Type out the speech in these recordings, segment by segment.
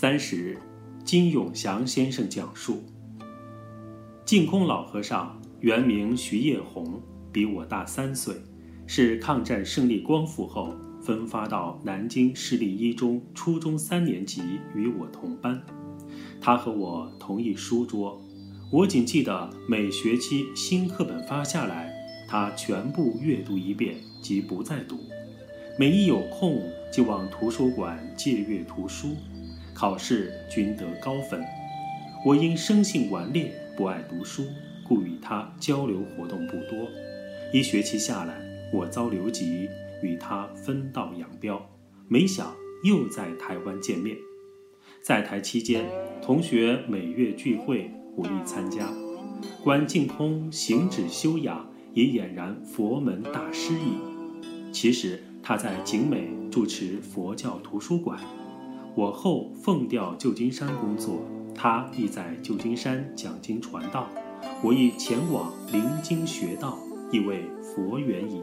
三十，金永祥先生讲述。净空老和尚原名徐业红，比我大三岁，是抗战胜利光复后分发到南京市立一中初中三年级与我同班。他和我同一书桌，我仅记得每学期新课本发下来，他全部阅读一遍即不再读。每一有空就往图书馆借阅图书，考试均得高分。我因生性顽劣。不爱读书，故与他交流活动不多。一学期下来，我遭留级，与他分道扬镳。没想又在台湾见面。在台期间，同学每月聚会，我亦参加。观净空行止修养，也俨然佛门大师矣。其实他在景美主持佛教图书馆，我后奉调旧金山工作。他亦在旧金山讲经传道，我亦前往临经学道，亦为佛缘矣。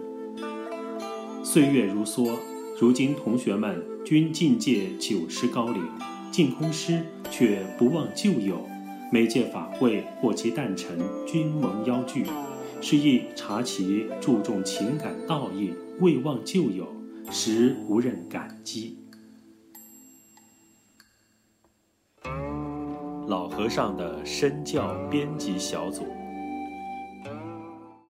岁月如梭，如今同学们均进界九十高龄，净空师却不忘旧友，每届法会或其诞辰均蒙邀聚，是亦察其注重情感道义，未忘旧友，实无任感激。老和尚的身教编辑小组。